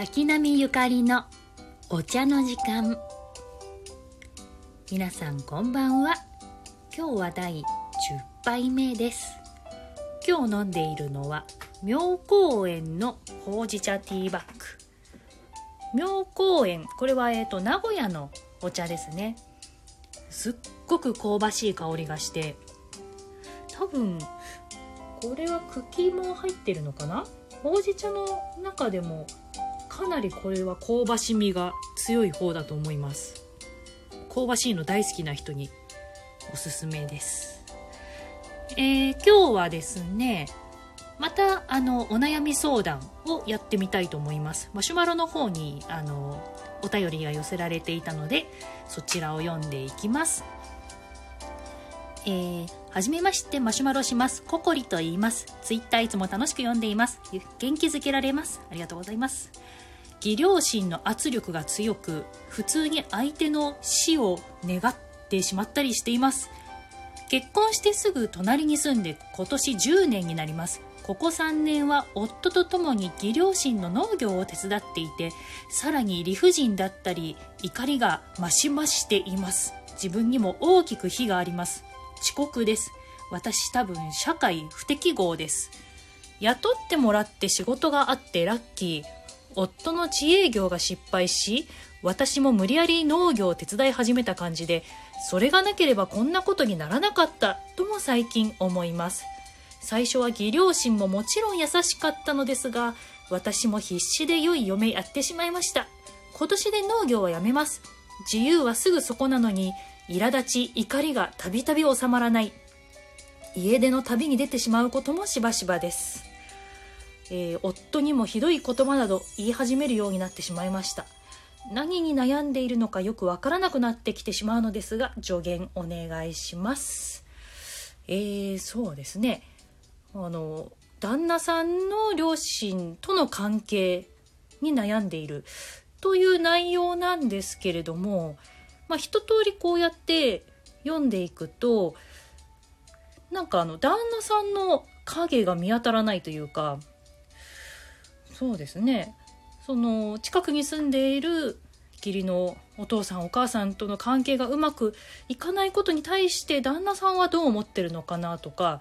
滝波ゆかりのお茶の時間。皆さんこんばんは。今日は第10杯目です。今日飲んでいるのは妙高園のほうじ茶ティーバッグ妙高園これはえっ、と名古屋のお茶ですね。すっごく香ばしい香りがして多分これは茎も入ってるのかな？ほうじ茶の中でもかなりこれは香ばしみが強い方だと思います。香ばしいの大好きな人におすすめです。えー、今日はですねまたあのお悩み相談をやってみたいと思います。マシュマロの方にあのお便りが寄せられていたのでそちらを読んでいきます。えー、はじめましてマシュマロします。ココリと言います。ツイッターいつも楽しく読んでいます。元気づけられます。ありがとうございます。義両親の圧力が強く普通に相手の死を願ってしまったりしています。結婚してすぐ隣に住んで今年10年になります。ここ3年は夫と共に義両親の農業を手伝っていてさらに理不尽だったり怒りが増し増しています。自分にも大きく非があります。遅刻です。私多分社会不適合です。雇ってもらって仕事があってラッキー。夫の自営業が失敗し私も無理やり農業を手伝い始めた感じでそれがなければこんなことにならなかったとも最近思います。最初は義両親ももちろん優しかったのですが私も必死で良い嫁やってしまいました。今年で農業はやめます。自由はすぐそこなのに苛立ち怒りがたびたび収まらない。家出の旅に出てしまうこともしばしばです。えー、夫にもひどい言葉など言い始めるようになってしまいました。何に悩んでいるのかよくわからなくなってきてしまうのですが助言お願いします。えー、そうですね。あの旦那さんの両親との関係に悩んでいるという内容なんですけれども、まあ、一通りこうやって読んでいくとなんかあの旦那さんの影が見当たらないというかそうですねその近くに住んでいる義理のお父さんお母さんとの関係がうまくいかないことに対して旦那さんはどう思ってるのかなとか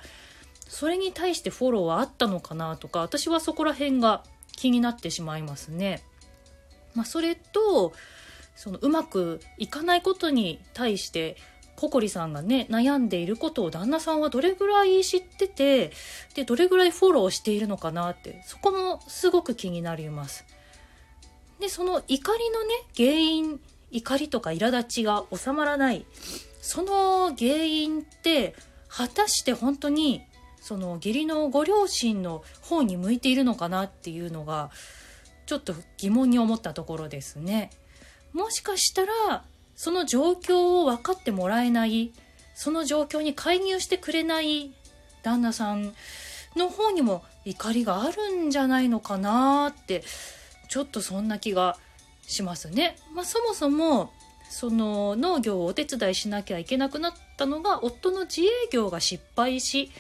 それに対してフォローはあったのかなとか私はそこら辺が気になってしまいますね。まあ、それとそのうまくいかないことに対してココリさんがね、悩んでいることを旦那さんはどれぐらい知ってて、で、どれぐらいフォローしているのかなって、そこもすごく気になります。で、その怒りのね、原因、怒りとか苛立ちが収まらない、その原因って、果たして本当に、その義理のご両親の方に向いているのかなっていうのが、ちょっと疑問に思ったところですね。もしかしたら、その状況を分かってもらえない、その状況に介入してくれない旦那さんの方にも怒りがあるんじゃないのかなって、ちょっとそんな気がしますね。まあ、そもそも、その農業をお手伝いしなきゃいけなくなったのが夫の自営業が失敗し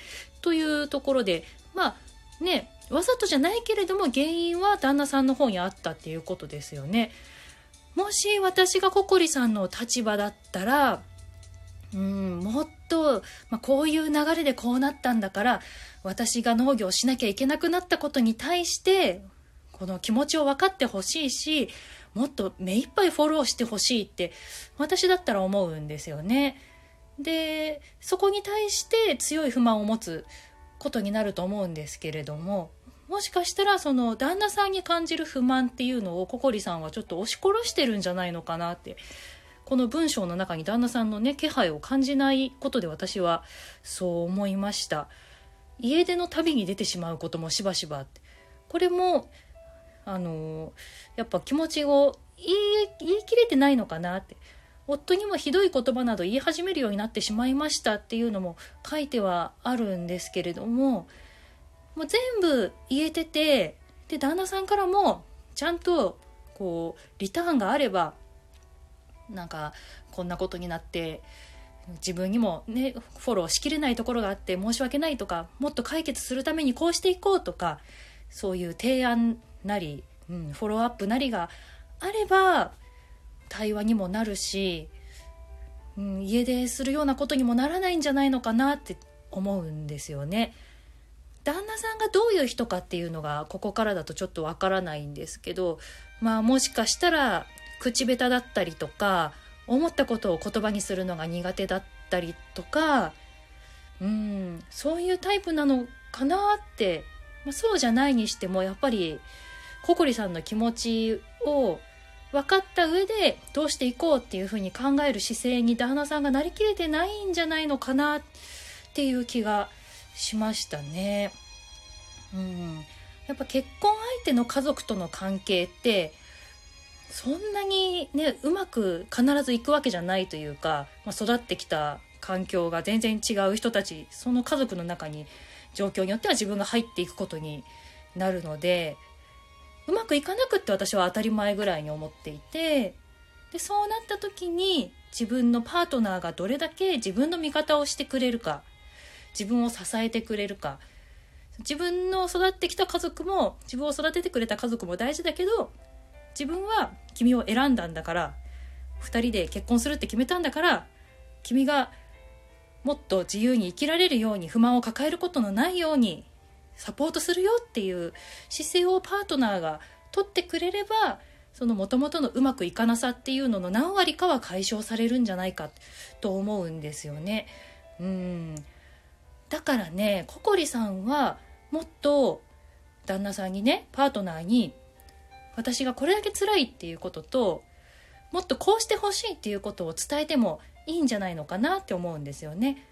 というところでまあねわざとじゃないけれども原因は旦那さんの方にあったっていうことですよね。もし私がココリさんの立場だったら、うん、もっと、まあ、こういう流れでこうなったんだから、私が農業しなきゃいけなくなったことに対して、この気持ちを分かってほしいし、もっと目いっぱいフォローしてほしいって、私だったら思うんですよね。で、そこに対して強い不満を持つことになると思うんですけれども、もしかしたらその旦那さんに感じる不満っていうのをココリさんはちょっと押し殺してるんじゃないのかなってこの文章の中に旦那さんのね気配を感じないことで私はそう思いました。家出の旅に出てしまうこともしばしばって。これもあのやっぱ気持ちを言い言い切れてないのかなって。夫にもひどい言葉など言い始めるようになってしまいましたっていうのも書いてはあるんですけれどももう全部言えててで旦那さんからもちゃんとこうリターンがあればなんかこんなことになって自分にもねフォローしきれないところがあって申し訳ないとかもっと解決するためにこうしていこうとかそういう提案なりうん、フォローアップなりがあれば対話にもなるし、うん、家出するようなことにもならないんじゃないのかなって思うんですよね。旦那さんがどういう人かっていうのがここからだとちょっとわからないんですけどまあもしかしたら口下手だったりとか思ったことを言葉にするのが苦手だったりとかうんそういうタイプなのかなって、まあ、そうじゃないにしてもやっぱりココリさんの気持ちを分かった上でどうしていこうっていうふうに考える姿勢に旦那さんがなりきれてないんじゃないのかなっていう気がしましたね。うん、やっぱ結婚相手の家族との関係ってそんなにねうまく必ずいくわけじゃないというか、まあ、育ってきた環境が全然違う人たちその家族の中に状況によっては自分が入っていくことになるのでうまくいかなくって私は当たり前ぐらいに思っていてでそうなった時に自分のパートナーがどれだけ自分の味方をしてくれるか自分を支えてくれるか自分の育ってきた家族も自分を育ててくれた家族も大事だけど自分は君を選んだんだから2人で結婚するって決めたんだから君がもっと自由に生きられるように不満を抱えることのないようにサポートするよっていう姿勢をパートナーが取ってくれればその元々のうまくいかなさっていうのの何割かは解消されるんじゃないかと思うんですよね。うんだからねココリさんはもっと旦那さんにねパートナーに私がこれだけ辛いっていうことともっとこうしてほしいっていうことを伝えてもいいんじゃないのかなって思うんですよね。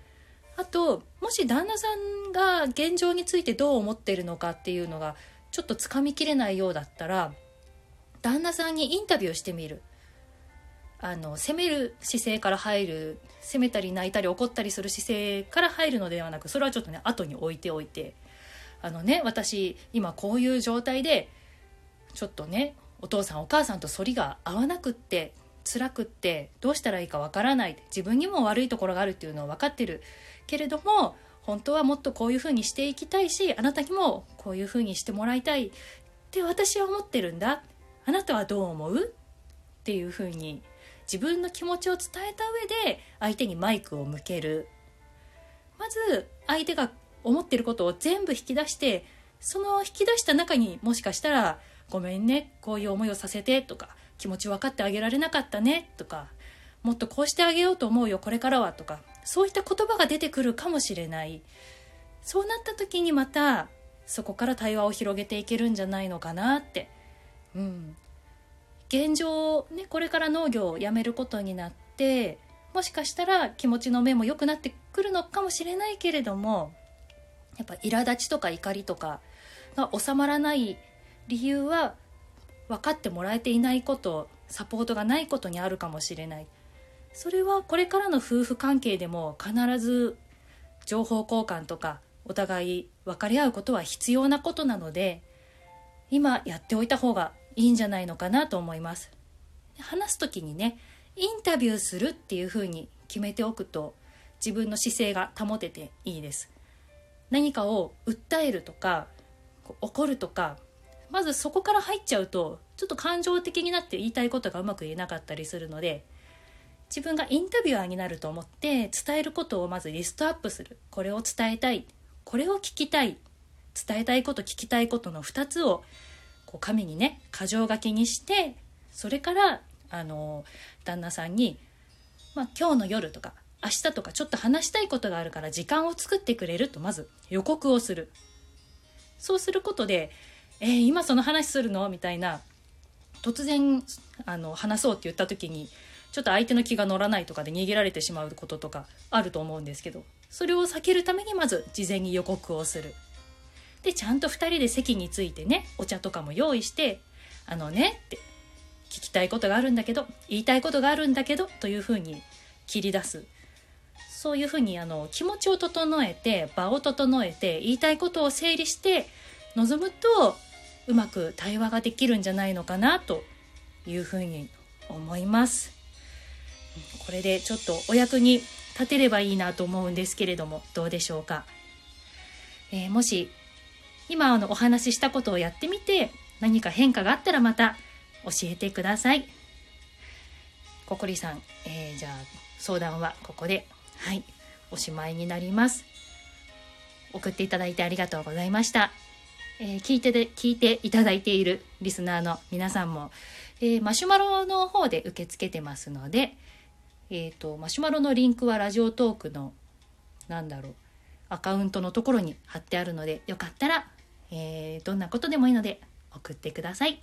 あともし旦那さんが現状についてどう思ってるのかっていうのがちょっとつかみきれないようだったら旦那さんにインタビューしてみるあの責める姿勢から入る責めたり泣いたり怒ったりする姿勢から入るのではなくそれはちょっとね後に置いておいてあのね私今こういう状態でちょっとねお父さんお母さんと反りが合わなくって辛くってどうしたらいいかわからない自分にも悪いところがあるっていうのは分かってるけれども本当はもっとこういうふうにしていきたいしあなたにもこういうふうにしてもらいたいって私は思ってるんだ。あなたはどう思う？っていうふうに自分の気持ちを伝えた上で相手にマイクを向ける。まず相手が思ってることを全部引き出してその引き出した中にもしかしたら「ごめんねこういう思いをさせて」とか「気持ち分かってあげられなかったね」とか「もっとこうしてあげようと思うよこれからは」とかそういった言葉が出てくるかもしれない。そうなった時にまたそこから対話を広げていけるんじゃないのかなって。うん。現状ねこれから農業をやめることになってもしかしたら気持ちの面も良くなってくるのかもしれないけれどもやっぱ苛立ちとか怒りとかが収まらない理由は分かってもらえていないことサポートがないことにあるかもしれない。それはこれからの夫婦関係でも必ず情報交換とかお互い分かり合うことは必要なことなので今やっておいた方がいいんじゃないのかなと思います。話す時にねインタビューするっていうふうに決めておくと自分の姿勢が保てていいです。何かを訴えるとか怒るとかまずそこから入っちゃうとちょっと感情的になって言いたいことがうまく言えなかったりするので自分がインタビュアーになると思って伝えることをまずリストアップする。これを伝えたい。これを聞きたい。伝えたいこと聞きたいことの2つをこう紙にね箇条書きにしてそれからあの旦那さんに、まあ、今日の夜とか明日とかちょっと話したいことがあるから時間を作ってくれるとまず予告をするそうすることで「えー、今その話するの?」みたいな突然あの話そうって言った時にちょっと相手の気が乗らないとかで逃げられてしまうこととかあると思うんですけどそれを避けるためにまず事前に予告をするでちゃんと2人で席についてねお茶とかも用意して「あのね」って聞きたいことがあるんだけど言いたいことがあるんだけどというふうに切り出すそういうふうにあの気持ちを整えて場を整えて言いたいことを整理して臨むとうまく対話ができるんじゃないのかなというふうに思います。これでちょっとお役に立てればいいなと思うんですけれどもどうでしょうか。えー、もし今あのお話ししたことをやってみて何か変化があったらまた教えてください。ココリさん、えー、じゃあ相談はここで。はい。おしまいになります。送っていただいてありがとうございました、えー、聞いてで聞いていただいているリスナーの皆さんも、えー、マシュマロの方で受け付けてますのでえっ、ー、とマシュマロのリンクはラジオトークのなんだろうアカウントのところに貼ってあるのでよかったら、えー、どんなことでもいいので送ってください。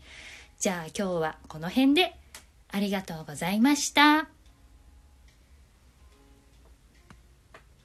じゃあ今日はこの辺でありがとうございました。